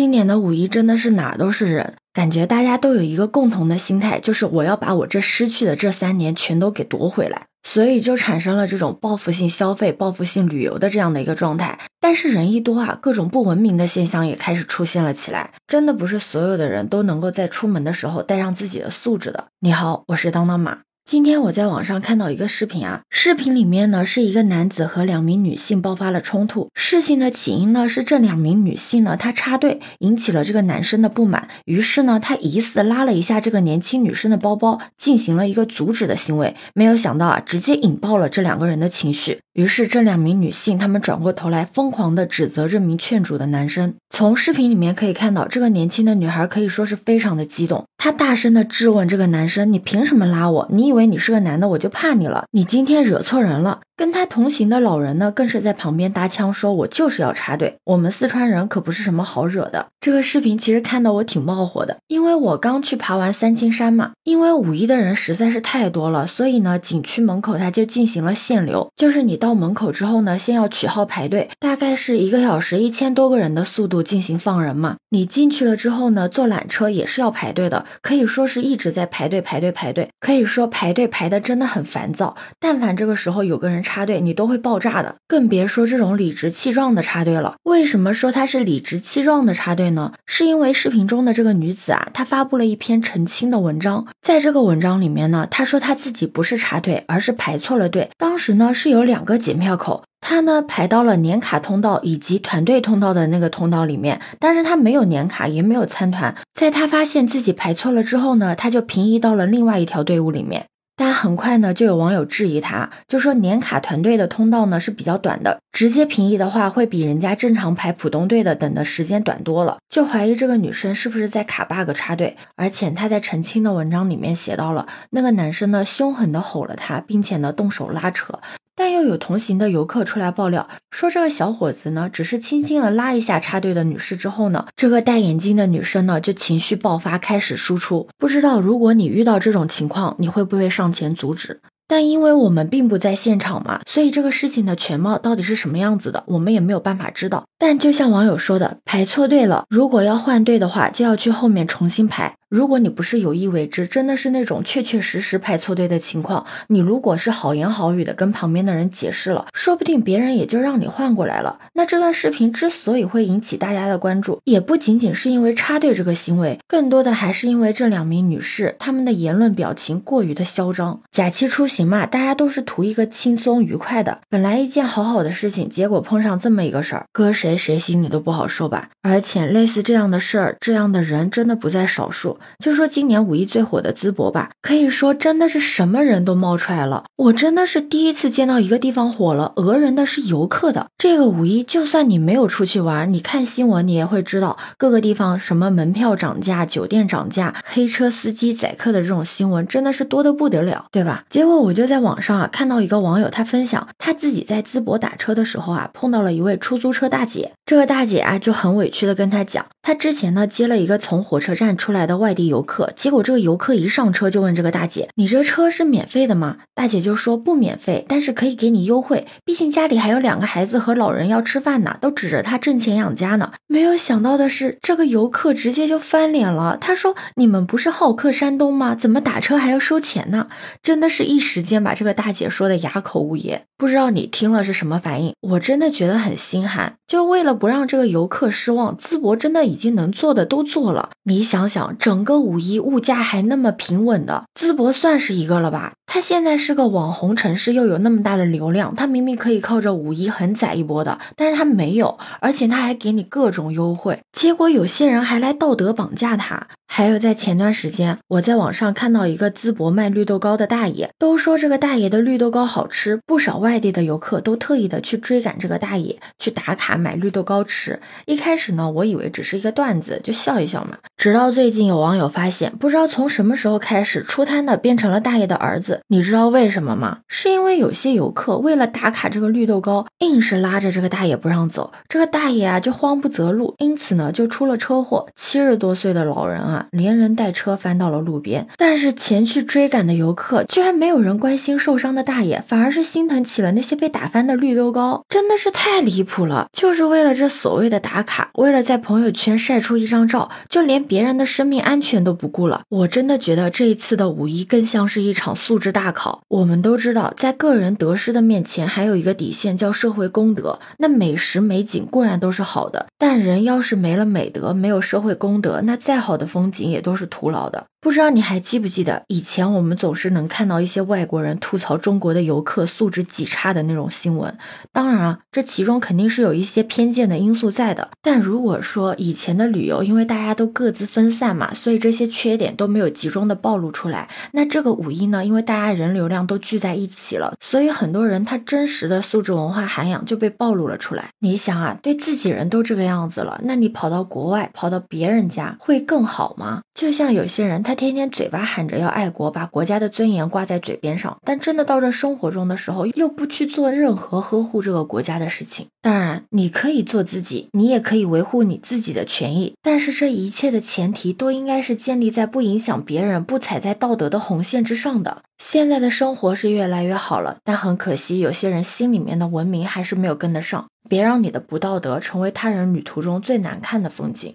今年的五一真的是哪儿都是人，感觉大家都有一个共同的心态，就是我要把我这失去的这三年全都给夺回来，所以就产生了这种报复性消费、报复性旅游的这样的一个状态。但是人一多啊，各种不文明的现象也开始出现了起来。真的不是所有的人都能够在出门的时候带上自己的素质的。你好，我是当当马。今天我在网上看到一个视频啊，视频里面呢是一个男子和两名女性爆发了冲突。事情的起因呢是这两名女性呢她插队引起了这个男生的不满，于是呢他疑似拉了一下这个年轻女生的包包，进行了一个阻止的行为。没有想到啊，直接引爆了这两个人的情绪。于是这两名女性她们转过头来疯狂的指责这名劝阻的男生。从视频里面可以看到，这个年轻的女孩可以说是非常的激动，她大声的质问这个男生：“你凭什么拉我？你以为？”你是个男的，我就怕你了。你今天惹错人了。跟他同行的老人呢，更是在旁边搭腔说：“我就是要插队，我们四川人可不是什么好惹的。”这个视频其实看得我挺冒火的，因为我刚去爬完三清山嘛。因为五一的人实在是太多了，所以呢，景区门口他就进行了限流，就是你到门口之后呢，先要取号排队，大概是一个小时一千多个人的速度进行放人嘛。你进去了之后呢，坐缆车也是要排队的，可以说是一直在排队排队排队，可以说排队排的真的很烦躁。但凡这个时候有个人插。插队你都会爆炸的，更别说这种理直气壮的插队了。为什么说他是理直气壮的插队呢？是因为视频中的这个女子啊，她发布了一篇澄清的文章，在这个文章里面呢，她说她自己不是插队，而是排错了队。当时呢是有两个检票口，她呢排到了年卡通道以及团队通道的那个通道里面，但是她没有年卡，也没有参团。在她发现自己排错了之后呢，她就平移到了另外一条队伍里面。但很快呢，就有网友质疑他，就说年卡团队的通道呢是比较短的，直接平移的话会比人家正常排普通队的等的时间短多了，就怀疑这个女生是不是在卡 bug 插队。而且她在澄清的文章里面写到了，那个男生呢凶狠的吼了她，并且呢动手拉扯。但又有同行的游客出来爆料，说这个小伙子呢，只是轻轻的拉一下插队的女士之后呢，这个戴眼镜的女生呢就情绪爆发，开始输出。不知道如果你遇到这种情况，你会不会上前阻止？但因为我们并不在现场嘛，所以这个事情的全貌到底是什么样子的，我们也没有办法知道。但就像网友说的，排错队了，如果要换队的话，就要去后面重新排。如果你不是有意为之，真的是那种确确实实排错队的情况，你如果是好言好语的跟旁边的人解释了，说不定别人也就让你换过来了。那这段视频之所以会引起大家的关注，也不仅仅是因为插队这个行为，更多的还是因为这两名女士她们的言论表情过于的嚣张。假期出行嘛，大家都是图一个轻松愉快的，本来一件好好的事情，结果碰上这么一个事儿，搁谁谁心里都不好受吧。而且类似这样的事儿，这样的人真的不在少数。就说今年五一最火的淄博吧，可以说真的是什么人都冒出来了。我真的是第一次见到一个地方火了，讹人的是游客的。这个五一，就算你没有出去玩，你看新闻你也会知道，各个地方什么门票涨价、酒店涨价、黑车司机宰客的这种新闻，真的是多得不得了，对吧？结果我就在网上啊看到一个网友，他分享他自己在淄博打车的时候啊，碰到了一位出租车大姐。这个大姐啊就很委屈的跟他讲，他之前呢接了一个从火车站出来的外地游客。结果这个游客一上车就问这个大姐：“你这车是免费的吗？”大姐就说：“不免费，但是可以给你优惠，毕竟家里还有两个孩子和老人要吃饭呢，都指着他挣钱养家呢。”没有想到的是，这个游客直接就翻脸了，他说：“你们不是好客山东吗？怎么打车还要收钱呢？”真的是一时间把这个大姐说的哑口无言。不知道你听了是什么反应？我真的觉得很心寒，就为了不让这个游客失望，淄博真的已经能做的都做了。你想想，整个五。一物价还那么平稳的淄博算是一个了吧？他现在是个网红城市，又有那么大的流量，他明明可以靠着五一横宰一波的，但是他没有，而且他还给你各种优惠，结果有些人还来道德绑架他。还有在前段时间，我在网上看到一个淄博卖绿豆糕的大爷，都说这个大爷的绿豆糕好吃，不少外地的游客都特意的去追赶这个大爷去打卡买绿豆糕吃。一开始呢，我以为只是一个段子，就笑一笑嘛。直到最近有网友发现，不知道从什么时候开始，出摊的变成了大爷的儿子。你知道为什么吗？是因为有些游客为了打卡这个绿豆糕，硬是拉着这个大爷不让走，这个大爷啊就慌不择路，因此呢就出了车祸。七十多岁的老人啊。连人带车翻到了路边。但是前去追赶的游客居然没有人关心受伤的大爷，反而是心疼起了那些被打翻的绿豆糕，真的是太离谱了！就是为了这所谓的打卡，为了在朋友圈晒出一张照，就连别人的生命安全都不顾了。我真的觉得这一次的五一更像是一场素质大考。我们都知道，在个人得失的面前，还有一个底线叫社会公德。那美食美景固然都是好的，但人要是没了美德，没有社会公德，那再好的风景也都是徒劳的。不知道你还记不记得，以前我们总是能看到一些外国人吐槽中国的游客素质极差的那种新闻。当然啊，这其中肯定是有一些偏见的因素在的。但如果说以前的旅游，因为大家都各自分散嘛，所以这些缺点都没有集中的暴露出来。那这个五一呢，因为大家人流量都聚在一起了，所以很多人他真实的素质文化涵养就被暴露了出来。你想啊，对自己人都这个样子了，那你跑到国外，跑到别人家会更好吗？就像有些人他。他天天嘴巴喊着要爱国，把国家的尊严挂在嘴边上，但真的到这生活中的时候，又不去做任何呵护这个国家的事情。当然，你可以做自己，你也可以维护你自己的权益，但是这一切的前提都应该是建立在不影响别人、不踩在道德的红线之上的。现在的生活是越来越好了，但很可惜，有些人心里面的文明还是没有跟得上。别让你的不道德成为他人旅途中最难看的风景。